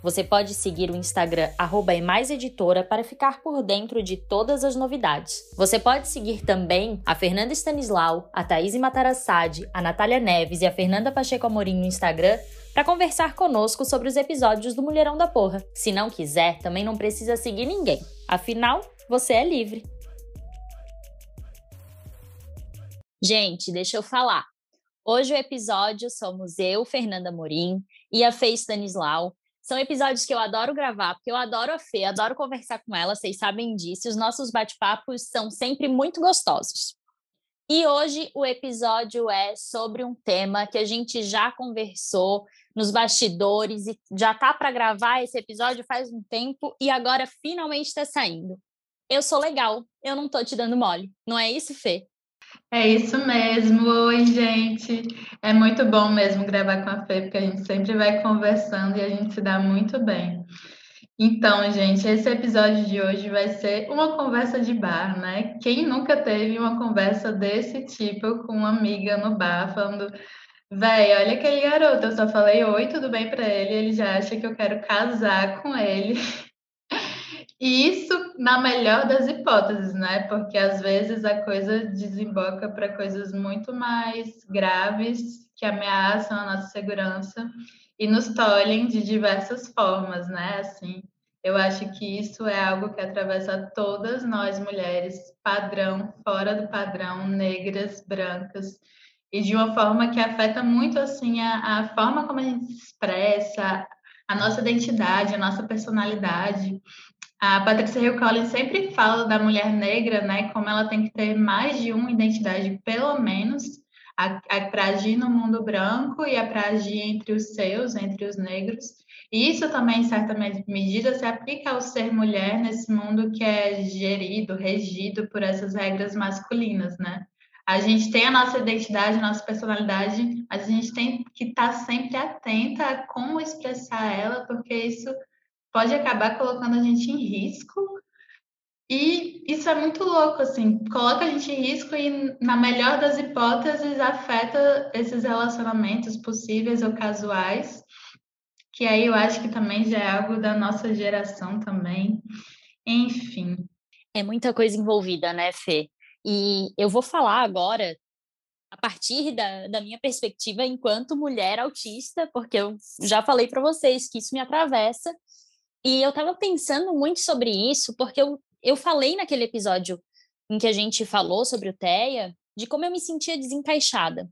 Você pode seguir o Instagram @emaiseditora para ficar por dentro de todas as novidades. Você pode seguir também a Fernanda Stanislau, a Thaís Matarassade, a Natália Neves e a Fernanda Pacheco Amorim no Instagram para conversar conosco sobre os episódios do Mulherão da Porra. Se não quiser, também não precisa seguir ninguém. Afinal, você é livre. Gente, deixa eu falar. Hoje o episódio somos eu, Fernanda Morim, e a Fê Stanislau, são episódios que eu adoro gravar, porque eu adoro a Fê, adoro conversar com ela, vocês sabem disso. Os nossos bate-papos são sempre muito gostosos. E hoje o episódio é sobre um tema que a gente já conversou nos bastidores e já tá para gravar esse episódio faz um tempo e agora finalmente está saindo. Eu sou legal, eu não tô te dando mole. Não é isso, Fê? É isso mesmo. Oi, gente. É muito bom mesmo gravar com a Fê, porque a gente sempre vai conversando e a gente se dá muito bem. Então, gente, esse episódio de hoje vai ser uma conversa de bar, né? Quem nunca teve uma conversa desse tipo com uma amiga no bar, falando, véi, olha aquele garoto, eu só falei oi, tudo bem para ele, ele já acha que eu quero casar com ele. E isso na melhor das hipóteses, né? Porque às vezes a coisa desemboca para coisas muito mais graves que ameaçam a nossa segurança e nos tolhem de diversas formas, né? Assim, eu acho que isso é algo que atravessa todas nós mulheres, padrão, fora do padrão, negras, brancas, e de uma forma que afeta muito assim a, a forma como a gente se expressa, a nossa identidade, a nossa personalidade. A Patrícia Hill Collins sempre fala da mulher negra, né, como ela tem que ter mais de uma identidade, pelo menos, para agir no mundo branco e para agir entre os seus, entre os negros. E isso também, em certa medida, se aplica ao ser mulher nesse mundo que é gerido, regido por essas regras masculinas, né? A gente tem a nossa identidade, a nossa personalidade, mas a gente tem que estar tá sempre atenta a como expressar ela, porque isso pode acabar colocando a gente em risco. E isso é muito louco, assim, coloca a gente em risco e, na melhor das hipóteses, afeta esses relacionamentos possíveis ou casuais, que aí eu acho que também já é algo da nossa geração também. Enfim. É muita coisa envolvida, né, Fê? E eu vou falar agora a partir da, da minha perspectiva enquanto mulher autista, porque eu já falei para vocês que isso me atravessa e eu estava pensando muito sobre isso, porque eu, eu falei naquele episódio em que a gente falou sobre o TEA, de como eu me sentia desencaixada.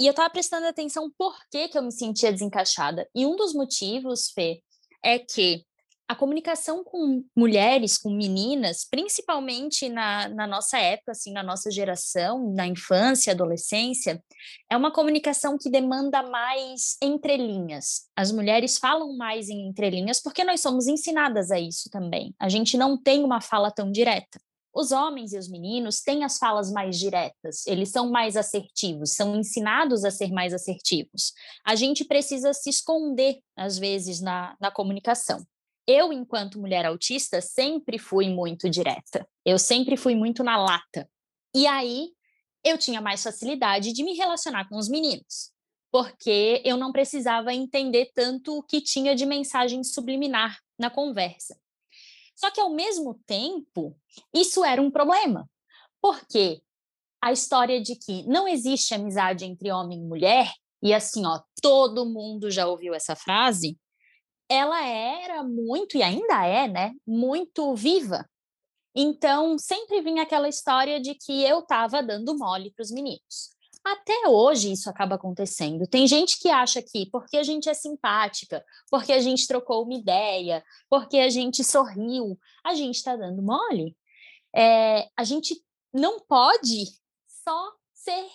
E eu estava prestando atenção por que, que eu me sentia desencaixada. E um dos motivos, Fê, é que a comunicação com mulheres, com meninas, principalmente na, na nossa época, assim, na nossa geração, na infância, adolescência, é uma comunicação que demanda mais entrelinhas. As mulheres falam mais em entrelinhas porque nós somos ensinadas a isso também. A gente não tem uma fala tão direta. Os homens e os meninos têm as falas mais diretas, eles são mais assertivos, são ensinados a ser mais assertivos. A gente precisa se esconder, às vezes, na, na comunicação eu, enquanto mulher autista, sempre fui muito direta. Eu sempre fui muito na lata. E aí eu tinha mais facilidade de me relacionar com os meninos, porque eu não precisava entender tanto o que tinha de mensagem subliminar na conversa. Só que ao mesmo tempo, isso era um problema, porque a história de que não existe amizade entre homem e mulher, e assim, ó, todo mundo já ouviu essa frase, ela era muito, e ainda é, né, muito viva. Então, sempre vinha aquela história de que eu estava dando mole para os meninos. Até hoje isso acaba acontecendo. Tem gente que acha que porque a gente é simpática, porque a gente trocou uma ideia, porque a gente sorriu, a gente está dando mole. É, a gente não pode só ser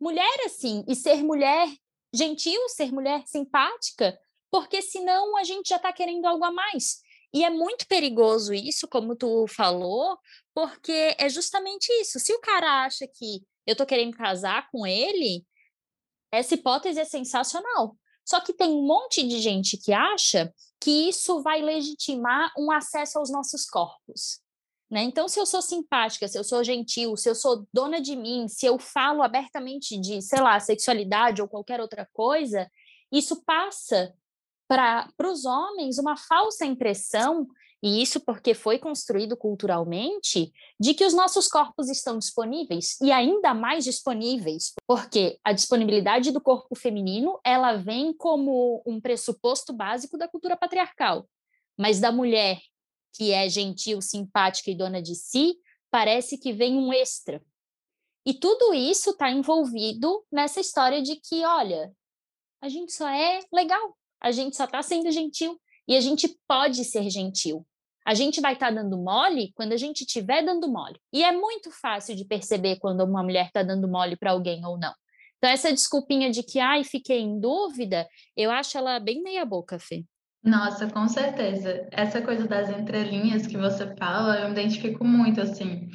mulher assim e ser mulher gentil, ser mulher simpática, porque senão a gente já está querendo algo a mais. E é muito perigoso isso, como tu falou, porque é justamente isso. Se o cara acha que eu estou querendo casar com ele, essa hipótese é sensacional. Só que tem um monte de gente que acha que isso vai legitimar um acesso aos nossos corpos. Né? Então, se eu sou simpática, se eu sou gentil, se eu sou dona de mim, se eu falo abertamente de, sei lá, sexualidade ou qualquer outra coisa, isso passa para os homens uma falsa impressão, e isso porque foi construído culturalmente, de que os nossos corpos estão disponíveis e ainda mais disponíveis, porque a disponibilidade do corpo feminino ela vem como um pressuposto básico da cultura patriarcal, mas da mulher que é gentil, simpática e dona de si, parece que vem um extra. E tudo isso está envolvido nessa história de que, olha, a gente só é legal, a gente só está sendo gentil e a gente pode ser gentil. A gente vai estar tá dando mole quando a gente estiver dando mole. E é muito fácil de perceber quando uma mulher está dando mole para alguém ou não. Então, essa desculpinha de que, ai, fiquei em dúvida, eu acho ela bem meia-boca, Fê. Nossa, com certeza. Essa coisa das entrelinhas que você fala, eu me identifico muito, assim.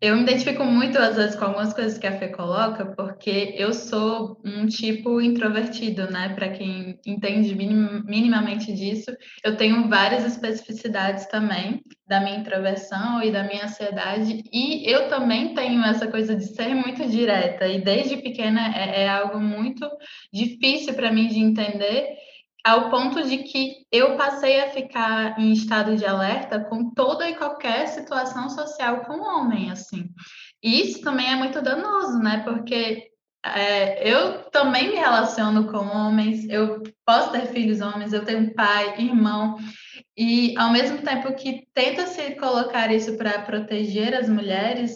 Eu me identifico muito, às vezes, com algumas coisas que a Fê coloca, porque eu sou um tipo introvertido, né? Para quem entende minim, minimamente disso, eu tenho várias especificidades também da minha introversão e da minha ansiedade, e eu também tenho essa coisa de ser muito direta, e desde pequena é, é algo muito difícil para mim de entender ao ponto de que eu passei a ficar em estado de alerta com toda e qualquer situação social com o homem, assim. E isso também é muito danoso, né? Porque é, eu também me relaciono com homens, eu posso ter filhos homens, eu tenho pai, irmão, e ao mesmo tempo que tenta se colocar isso para proteger as mulheres,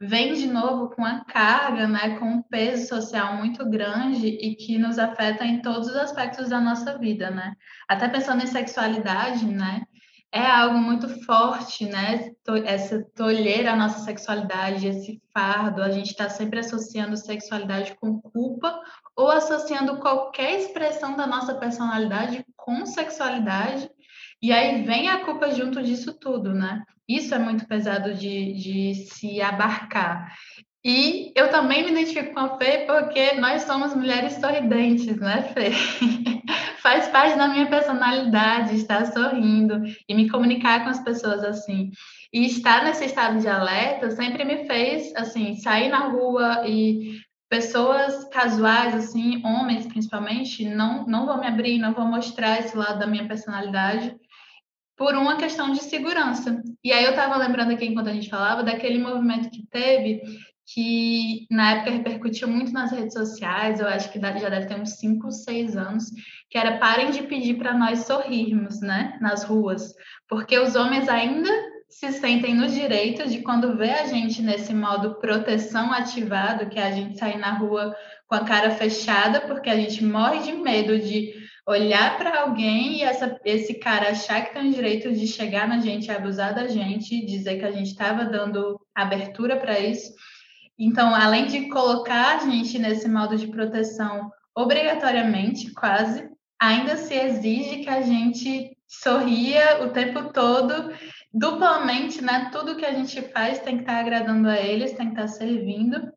vem de novo com a carga, né, com um peso social muito grande e que nos afeta em todos os aspectos da nossa vida, né? Até pensando em sexualidade, né? É algo muito forte, né? Essa tolher a nossa sexualidade, esse fardo, a gente está sempre associando sexualidade com culpa ou associando qualquer expressão da nossa personalidade com sexualidade. E aí vem a culpa junto disso tudo, né? Isso é muito pesado de, de se abarcar. E eu também me identifico com a Fê porque nós somos mulheres sorridentes, né, Fê? Faz parte da minha personalidade estar sorrindo e me comunicar com as pessoas assim. E estar nesse estado de alerta sempre me fez, assim, sair na rua e pessoas casuais, assim, homens principalmente, não, não vão me abrir, não vão mostrar esse lado da minha personalidade por uma questão de segurança. E aí eu estava lembrando aqui, enquanto a gente falava, daquele movimento que teve, que na época repercutiu muito nas redes sociais, eu acho que já deve ter uns 5, 6 anos, que era parem de pedir para nós sorrirmos, né, nas ruas, porque os homens ainda se sentem no direito de quando vê a gente nesse modo proteção ativado, que é a gente sair na rua com a cara fechada, porque a gente morre de medo de olhar para alguém e essa, esse cara achar que tem o direito de chegar na gente, abusar da gente, dizer que a gente estava dando abertura para isso. Então, além de colocar a gente nesse modo de proteção obrigatoriamente, quase, ainda se exige que a gente sorria o tempo todo, duplamente, né? Tudo que a gente faz tem que estar tá agradando a eles, tem que estar tá servindo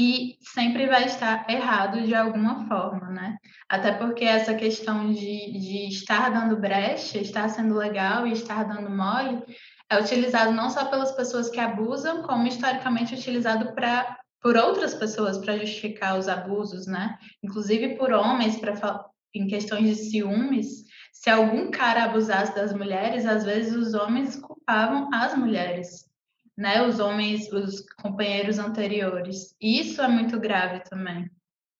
e sempre vai estar errado de alguma forma, né? Até porque essa questão de, de estar dando brecha, estar sendo legal e estar dando mole, é utilizado não só pelas pessoas que abusam, como historicamente utilizado para por outras pessoas para justificar os abusos, né? Inclusive por homens, para em questões de ciúmes, se algum cara abusasse das mulheres, às vezes os homens culpavam as mulheres né, os homens, os companheiros anteriores. Isso é muito grave também.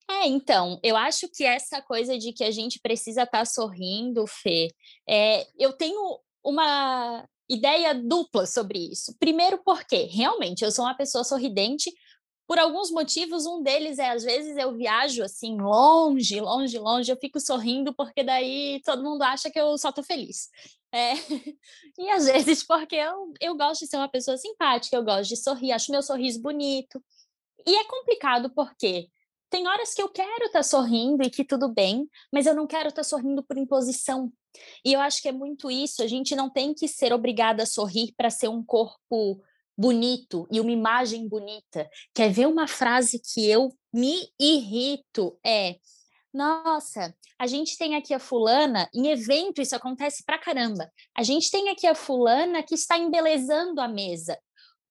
É, então, eu acho que essa coisa de que a gente precisa estar tá sorrindo, Fê, é, eu tenho uma ideia dupla sobre isso. Primeiro, porque realmente eu sou uma pessoa sorridente, por alguns motivos, um deles é às vezes eu viajo assim longe, longe, longe, eu fico sorrindo porque daí todo mundo acha que eu só tô feliz. É, e às vezes porque eu, eu gosto de ser uma pessoa simpática, eu gosto de sorrir, acho meu sorriso bonito. E é complicado porque tem horas que eu quero estar tá sorrindo e que tudo bem, mas eu não quero estar tá sorrindo por imposição. E eu acho que é muito isso, a gente não tem que ser obrigada a sorrir para ser um corpo bonito e uma imagem bonita. Quer ver uma frase que eu me irrito? É nossa, a gente tem aqui a fulana, em evento isso acontece pra caramba. A gente tem aqui a fulana que está embelezando a mesa.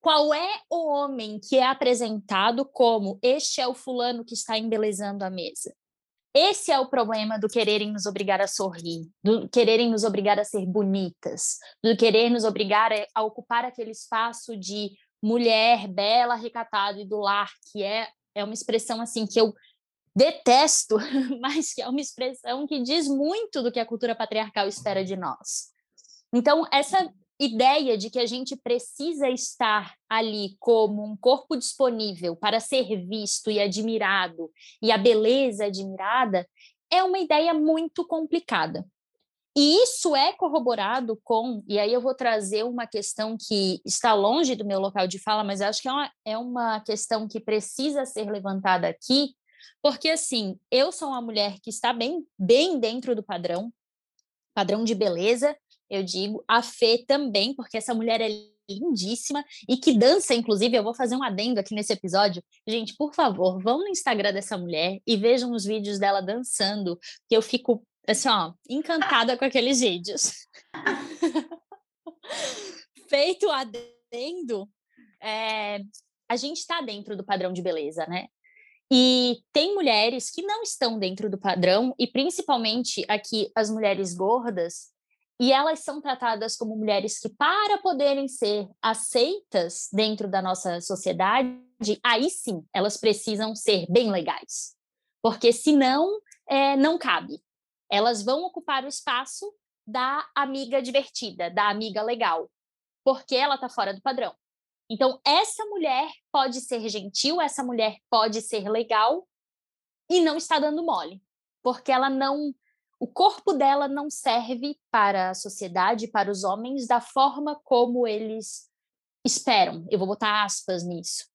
Qual é o homem que é apresentado como este é o fulano que está embelezando a mesa? Esse é o problema do quererem nos obrigar a sorrir, do quererem nos obrigar a ser bonitas, do querer nos obrigar a, a ocupar aquele espaço de mulher bela, recatada e do lar, que é, é uma expressão assim que eu detesto, mas que é uma expressão que diz muito do que a cultura patriarcal espera de nós. Então, essa ideia de que a gente precisa estar ali como um corpo disponível para ser visto e admirado, e a beleza admirada, é uma ideia muito complicada. E isso é corroborado com, e aí eu vou trazer uma questão que está longe do meu local de fala, mas acho que é uma, é uma questão que precisa ser levantada aqui, porque, assim, eu sou uma mulher que está bem, bem dentro do padrão, padrão de beleza, eu digo. A Fê também, porque essa mulher é lindíssima e que dança, inclusive, eu vou fazer um adendo aqui nesse episódio. Gente, por favor, vão no Instagram dessa mulher e vejam os vídeos dela dançando, que eu fico, assim, ó, encantada com aqueles vídeos. Feito adendo, é, a gente está dentro do padrão de beleza, né? E tem mulheres que não estão dentro do padrão, e principalmente aqui as mulheres gordas, e elas são tratadas como mulheres que, para poderem ser aceitas dentro da nossa sociedade, aí sim elas precisam ser bem legais. Porque senão é, não cabe. Elas vão ocupar o espaço da amiga divertida, da amiga legal, porque ela está fora do padrão. Então, essa mulher pode ser gentil, essa mulher pode ser legal e não está dando mole, porque ela não. O corpo dela não serve para a sociedade, para os homens, da forma como eles esperam. Eu vou botar aspas nisso.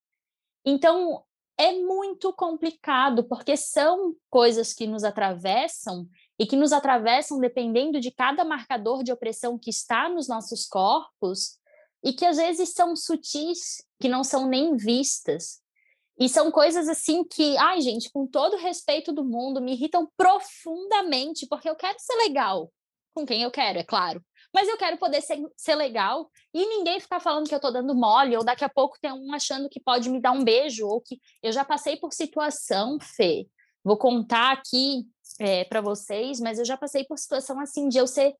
Então, é muito complicado, porque são coisas que nos atravessam e que nos atravessam dependendo de cada marcador de opressão que está nos nossos corpos e que às vezes são sutis, que não são nem vistas. E são coisas assim que, ai, gente, com todo o respeito do mundo, me irritam profundamente, porque eu quero ser legal com quem eu quero, é claro. Mas eu quero poder ser, ser legal e ninguém ficar falando que eu tô dando mole, ou daqui a pouco tem um achando que pode me dar um beijo, ou que eu já passei por situação, Fê. Vou contar aqui é, para vocês, mas eu já passei por situação assim de eu ser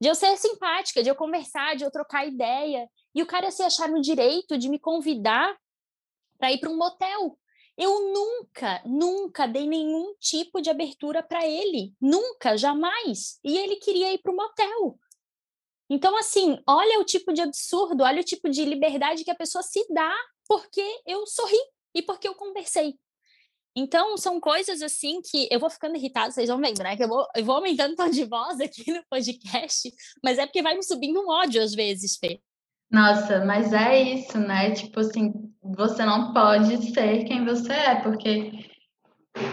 de eu ser simpática, de eu conversar, de eu trocar ideia. E o cara se achar no direito de me convidar para ir para um motel. Eu nunca, nunca dei nenhum tipo de abertura para ele. Nunca, jamais. E ele queria ir para o motel. Então, assim, olha o tipo de absurdo, olha o tipo de liberdade que a pessoa se dá porque eu sorri e porque eu conversei. Então, são coisas assim que eu vou ficando irritada, vocês vão vendo, né? Que eu vou, eu vou aumentando o tom de voz aqui no podcast, mas é porque vai me subindo um ódio às vezes, Fê. Nossa, mas é isso, né? Tipo assim, você não pode ser quem você é, porque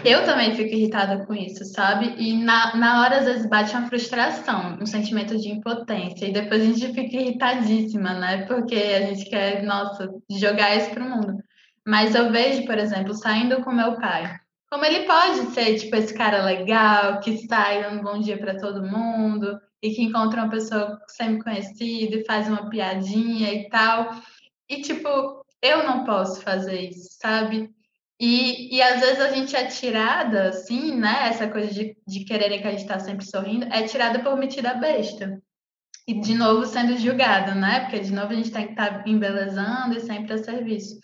eu também fico irritada com isso, sabe? E na, na hora, às vezes, bate uma frustração, um sentimento de impotência, e depois a gente fica irritadíssima, né? Porque a gente quer, nossa, jogar isso pro mundo. Mas eu vejo, por exemplo, saindo com meu pai. Como ele pode ser, tipo, esse cara legal, que sai dando bom dia para todo mundo, e que encontra uma pessoa semi-conhecida e faz uma piadinha e tal. E, tipo, eu não posso fazer isso, sabe? E, e às vezes a gente é tirada, assim, né? Essa coisa de, de quererem que a gente tá sempre sorrindo, é tirada por metida besta. E de novo sendo julgada, né? Porque de novo a gente tem que estar tá embelezando e sempre a serviço.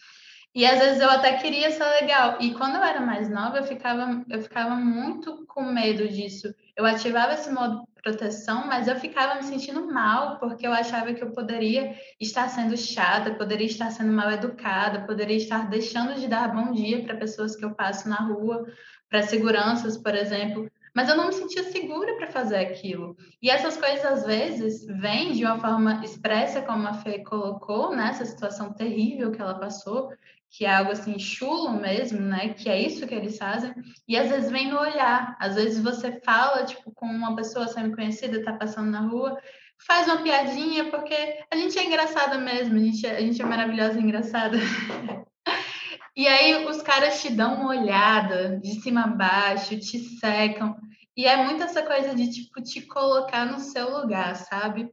E às vezes eu até queria ser legal. E quando eu era mais nova, eu ficava, eu ficava muito com medo disso. Eu ativava esse modo proteção, mas eu ficava me sentindo mal, porque eu achava que eu poderia estar sendo chata, poderia estar sendo mal educada, poderia estar deixando de dar bom dia para pessoas que eu passo na rua, para seguranças, por exemplo. Mas eu não me sentia segura para fazer aquilo. E essas coisas, às vezes, vêm de uma forma expressa, como a Fê colocou, nessa né? situação terrível que ela passou, que é algo assim chulo mesmo, né? Que é isso que eles fazem. E às vezes vem no olhar. Às vezes você fala, tipo, com uma pessoa semi-conhecida, tá passando na rua, faz uma piadinha, porque a gente é engraçada mesmo, a gente é, a gente é maravilhosa e engraçada. e aí os caras te dão uma olhada de cima a baixo, te secam. E é muito essa coisa de, tipo, te colocar no seu lugar, sabe?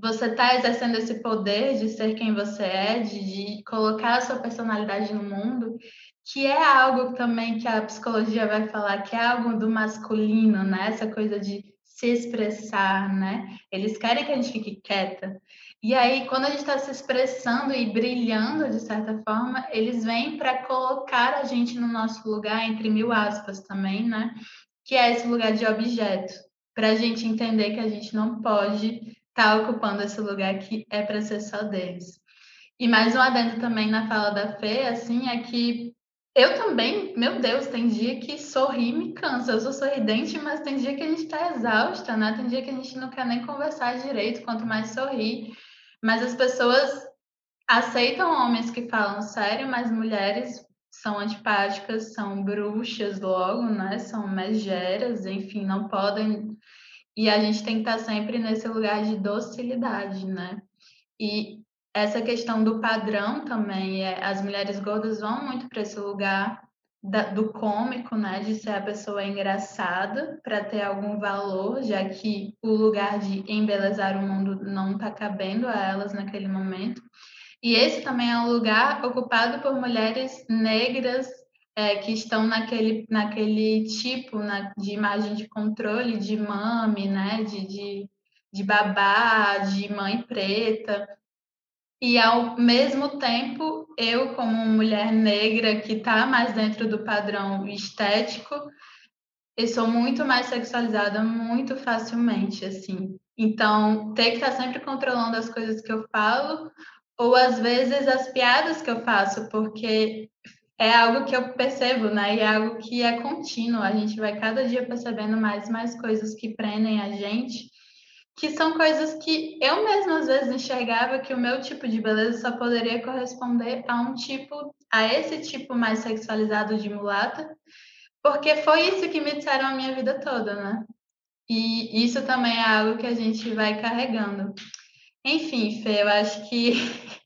Você está exercendo esse poder de ser quem você é, de, de colocar a sua personalidade no mundo, que é algo também que a psicologia vai falar, que é algo do masculino, né? Essa coisa de se expressar, né? Eles querem que a gente fique quieta. E aí, quando a gente está se expressando e brilhando de certa forma, eles vêm para colocar a gente no nosso lugar, entre mil aspas também, né? Que é esse lugar de objeto, para a gente entender que a gente não pode estar tá ocupando esse lugar que é para ser só deles. E mais um adendo também na fala da Fê, assim, é que eu também, meu Deus, tem dia que sorrir me cansa. Eu sou sorridente, mas tem dia que a gente está exausta, né? Tem dia que a gente não quer nem conversar direito, quanto mais sorrir. Mas as pessoas aceitam homens que falam sério, mas mulheres são antipáticas, são bruxas logo, né? São megeras, enfim, não podem. E a gente tem que estar sempre nesse lugar de docilidade, né? E essa questão do padrão também, é, as mulheres gordas vão muito para esse lugar da, do cômico, né, de ser a pessoa engraçada para ter algum valor, já que o lugar de embelezar o mundo não está cabendo a elas naquele momento. E esse também é um lugar ocupado por mulheres negras é, que estão naquele, naquele tipo na, de imagem de controle, de mame, né, de, de, de babá, de mãe preta. E ao mesmo tempo, eu, como mulher negra que está mais dentro do padrão estético, eu sou muito mais sexualizada muito facilmente, assim. Então, ter que estar tá sempre controlando as coisas que eu falo, ou às vezes as piadas que eu faço, porque é algo que eu percebo, né? E é algo que é contínuo. A gente vai cada dia percebendo mais e mais coisas que prendem a gente que são coisas que eu mesma às vezes enxergava que o meu tipo de beleza só poderia corresponder a um tipo, a esse tipo mais sexualizado de mulata, porque foi isso que me disseram a minha vida toda, né? E isso também é algo que a gente vai carregando. Enfim, Fê, eu acho que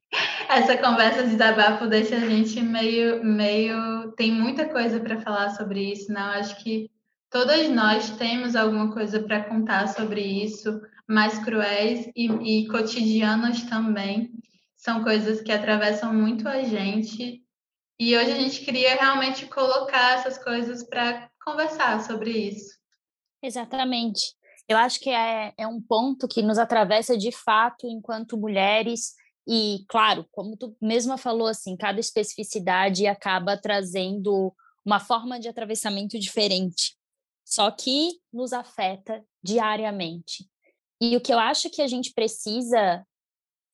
essa conversa de desabafo deixa a gente meio, meio. Tem muita coisa para falar sobre isso, não? Acho que todas nós temos alguma coisa para contar sobre isso mais cruéis e, e cotidianas também. São coisas que atravessam muito a gente. E hoje a gente queria realmente colocar essas coisas para conversar sobre isso. Exatamente. Eu acho que é, é um ponto que nos atravessa de fato enquanto mulheres. E, claro, como tu mesma falou, assim, cada especificidade acaba trazendo uma forma de atravessamento diferente, só que nos afeta diariamente. E o que eu acho que a gente precisa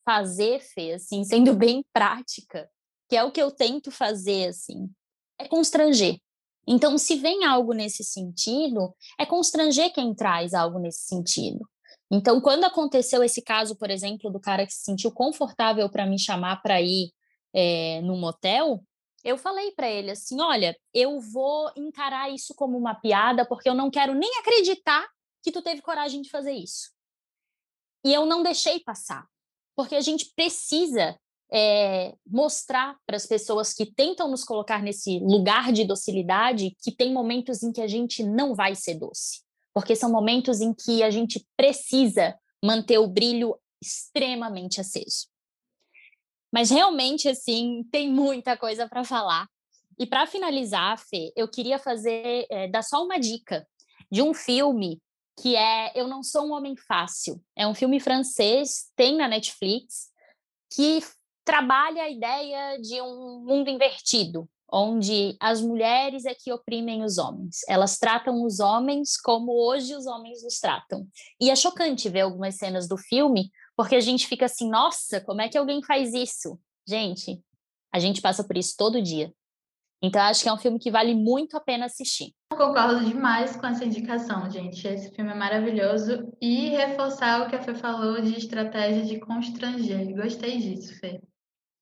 fazer, Fê, assim, sendo bem prática, que é o que eu tento fazer, assim, é constranger. Então, se vem algo nesse sentido, é constranger quem traz algo nesse sentido. Então, quando aconteceu esse caso, por exemplo, do cara que se sentiu confortável para me chamar para ir é, motel, eu falei para ele assim: olha, eu vou encarar isso como uma piada, porque eu não quero nem acreditar que tu teve coragem de fazer isso. E eu não deixei passar, porque a gente precisa é, mostrar para as pessoas que tentam nos colocar nesse lugar de docilidade que tem momentos em que a gente não vai ser doce, porque são momentos em que a gente precisa manter o brilho extremamente aceso. Mas realmente, assim, tem muita coisa para falar. E para finalizar, Fê, eu queria fazer, é, dar só uma dica de um filme que é Eu Não Sou um Homem Fácil. É um filme francês, tem na Netflix, que trabalha a ideia de um mundo invertido, onde as mulheres é que oprimem os homens. Elas tratam os homens como hoje os homens nos tratam. E é chocante ver algumas cenas do filme, porque a gente fica assim, nossa, como é que alguém faz isso? Gente, a gente passa por isso todo dia. Então, acho que é um filme que vale muito a pena assistir. concordo demais com essa indicação, gente. Esse filme é maravilhoso. E reforçar o que a Fê falou de estratégia de constranger. Gostei disso, Fê.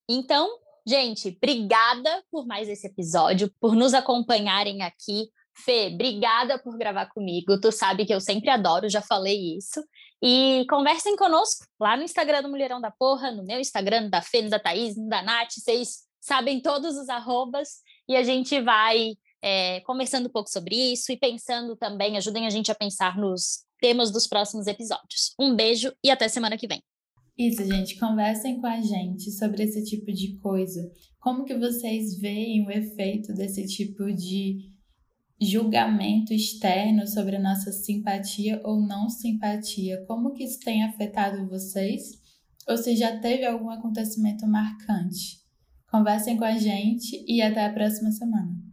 Então, gente, obrigada por mais esse episódio, por nos acompanharem aqui. Fê, obrigada por gravar comigo. Tu sabe que eu sempre adoro, já falei isso. E conversem conosco lá no Instagram do Mulherão da Porra, no meu Instagram, da Fê, da Thaís, da Nath. Vocês sabem todos os arrobas e a gente vai é, conversando um pouco sobre isso e pensando também, ajudem a gente a pensar nos temas dos próximos episódios. Um beijo e até semana que vem. Isso, gente, conversem com a gente sobre esse tipo de coisa. Como que vocês veem o efeito desse tipo de julgamento externo sobre a nossa simpatia ou não simpatia? Como que isso tem afetado vocês? Ou se já teve algum acontecimento marcante? Conversem com a gente e até a próxima semana.